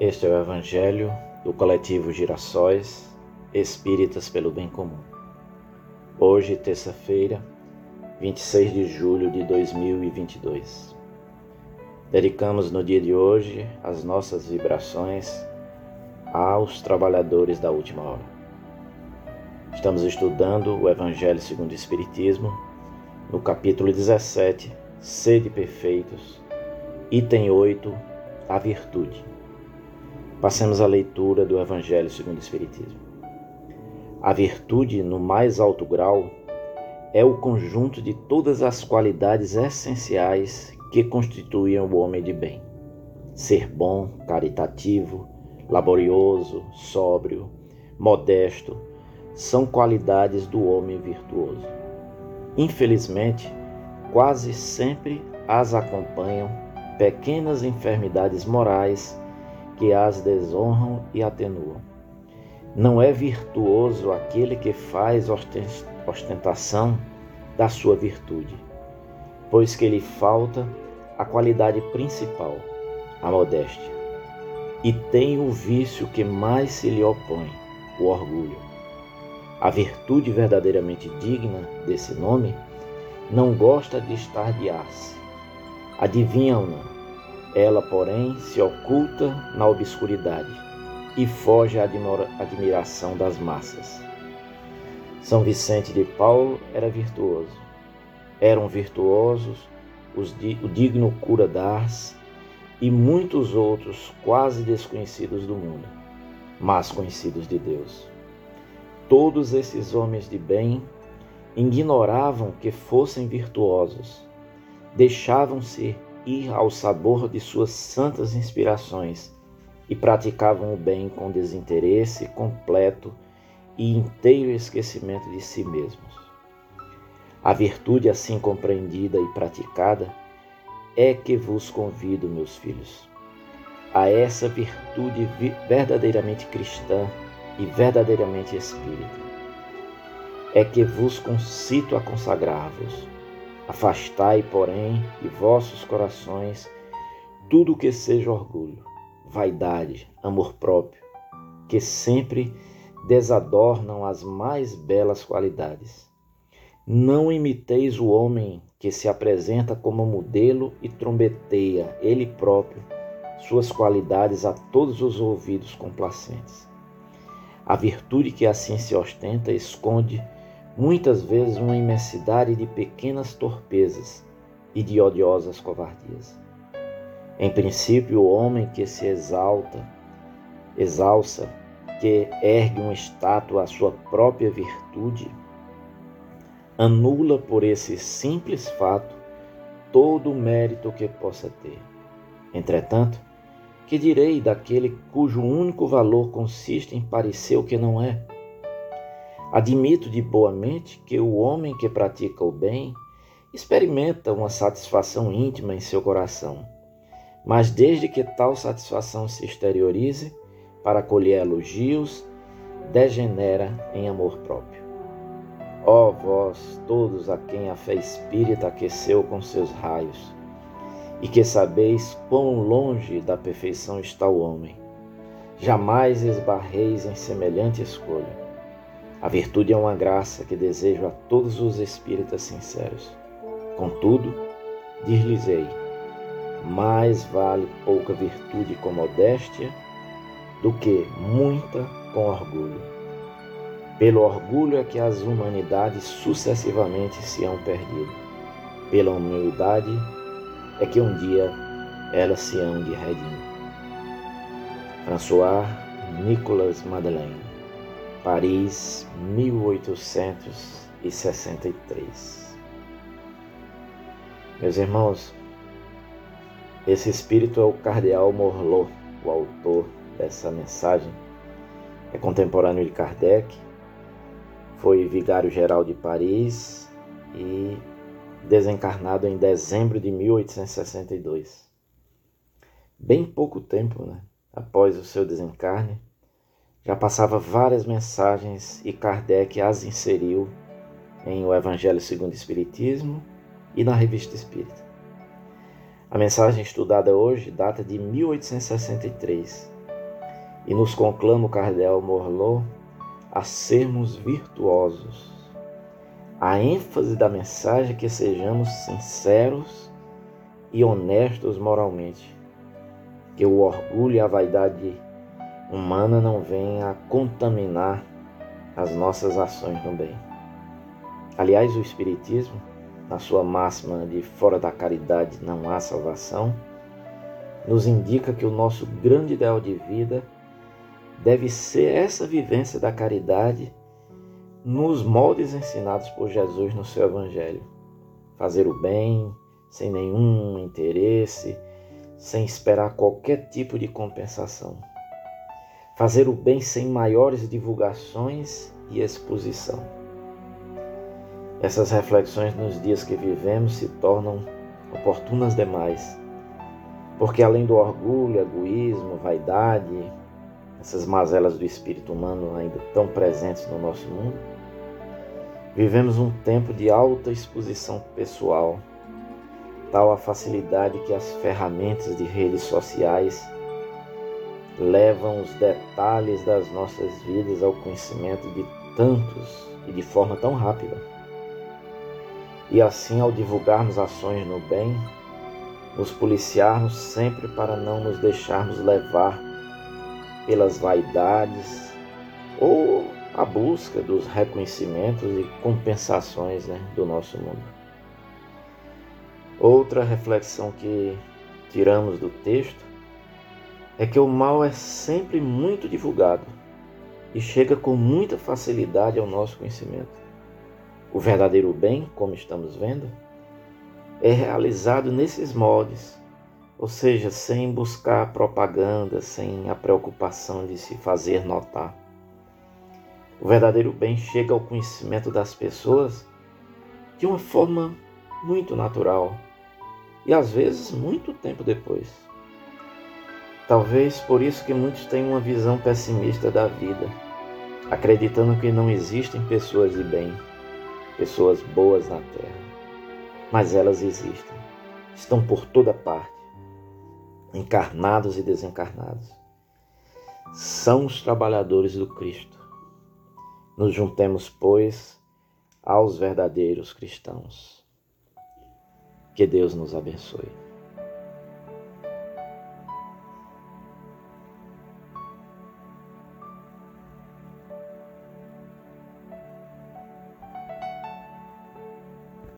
Este é o Evangelho do coletivo Girassóis Espíritas pelo Bem Comum. Hoje, terça-feira, 26 de julho de 2022. Dedicamos no dia de hoje as nossas vibrações aos trabalhadores da última hora. Estamos estudando o Evangelho segundo o Espiritismo, no capítulo 17, Sede Perfeitos, item 8, A Virtude. Passemos à leitura do Evangelho segundo o Espiritismo. A virtude, no mais alto grau, é o conjunto de todas as qualidades essenciais que constituem o homem de bem. Ser bom, caritativo, laborioso, sóbrio, modesto, são qualidades do homem virtuoso. Infelizmente, quase sempre as acompanham pequenas enfermidades morais que as desonram e atenuam. Não é virtuoso aquele que faz ostentação da sua virtude, pois que lhe falta a qualidade principal, a modéstia, e tem o vício que mais se lhe opõe, o orgulho. A virtude verdadeiramente digna desse nome não gosta de estar de ar-se. Adivinham-na, ela, porém, se oculta na obscuridade e foge à admiração das massas. São Vicente de Paulo era virtuoso. Eram virtuosos os, o digno cura d'Ars e muitos outros quase desconhecidos do mundo, mas conhecidos de Deus. Todos esses homens de bem ignoravam que fossem virtuosos, deixavam-se ir ao sabor de suas santas inspirações e praticavam o bem com desinteresse completo e inteiro esquecimento de si mesmos. A virtude assim compreendida e praticada é que vos convido, meus filhos, a essa virtude verdadeiramente cristã e verdadeiramente espírita. É que vos concito a consagrar-vos. Afastai, porém, de vossos corações tudo o que seja orgulho vaidade, amor próprio, que sempre desadornam as mais belas qualidades. Não imiteis o homem que se apresenta como modelo e trombeteia ele próprio suas qualidades a todos os ouvidos complacentes. A virtude que assim se ostenta esconde muitas vezes uma imensidade de pequenas torpezas e de odiosas covardias. Em princípio, o homem que se exalta, exalça, que ergue uma estátua à sua própria virtude, anula por esse simples fato todo o mérito que possa ter. Entretanto, que direi daquele cujo único valor consiste em parecer o que não é? Admito de boa mente que o homem que pratica o bem experimenta uma satisfação íntima em seu coração mas desde que tal satisfação se exteriorize para colher elogios, degenera em amor próprio. Ó vós, todos a quem a fé espírita aqueceu com seus raios, e que sabeis quão longe da perfeição está o homem, jamais esbarreis em semelhante escolha. A virtude é uma graça que desejo a todos os espíritas sinceros. Contudo, dir-lhes-ei, mais vale pouca virtude com modéstia do que muita com orgulho. Pelo orgulho é que as humanidades sucessivamente se hão perdido. Pela humildade é que um dia elas se hão de redimir. François Nicolas Madeleine, Paris, 1863. Meus irmãos, esse espírito é o cardeal Morlot, o autor dessa mensagem. É contemporâneo de Kardec, foi vigário-geral de Paris e desencarnado em dezembro de 1862. Bem pouco tempo né, após o seu desencarne, já passava várias mensagens e Kardec as inseriu em O Evangelho segundo o Espiritismo e na Revista Espírita. A mensagem estudada hoje data de 1863 e nos conclama o Cardel Morlot a sermos virtuosos. A ênfase da mensagem é que sejamos sinceros e honestos moralmente, que o orgulho e a vaidade humana não venham a contaminar as nossas ações no bem. Aliás, o Espiritismo, na sua máxima de fora da caridade não há salvação, nos indica que o nosso grande ideal de vida deve ser essa vivência da caridade nos moldes ensinados por Jesus no seu Evangelho. Fazer o bem sem nenhum interesse, sem esperar qualquer tipo de compensação. Fazer o bem sem maiores divulgações e exposição. Essas reflexões nos dias que vivemos se tornam oportunas demais, porque além do orgulho, egoísmo, vaidade, essas mazelas do espírito humano ainda tão presentes no nosso mundo, vivemos um tempo de alta exposição pessoal, tal a facilidade que as ferramentas de redes sociais levam os detalhes das nossas vidas ao conhecimento de tantos e de forma tão rápida. E assim, ao divulgarmos ações no bem, nos policiarmos sempre para não nos deixarmos levar pelas vaidades ou a busca dos reconhecimentos e compensações né, do nosso mundo. Outra reflexão que tiramos do texto é que o mal é sempre muito divulgado e chega com muita facilidade ao nosso conhecimento. O verdadeiro bem, como estamos vendo, é realizado nesses moldes, ou seja, sem buscar propaganda, sem a preocupação de se fazer notar. O verdadeiro bem chega ao conhecimento das pessoas de uma forma muito natural e às vezes muito tempo depois. Talvez por isso que muitos têm uma visão pessimista da vida, acreditando que não existem pessoas de bem, pessoas boas na terra. Mas elas existem, estão por toda parte encarnados e desencarnados. São os trabalhadores do Cristo. Nos juntemos, pois, aos verdadeiros cristãos. Que Deus nos abençoe.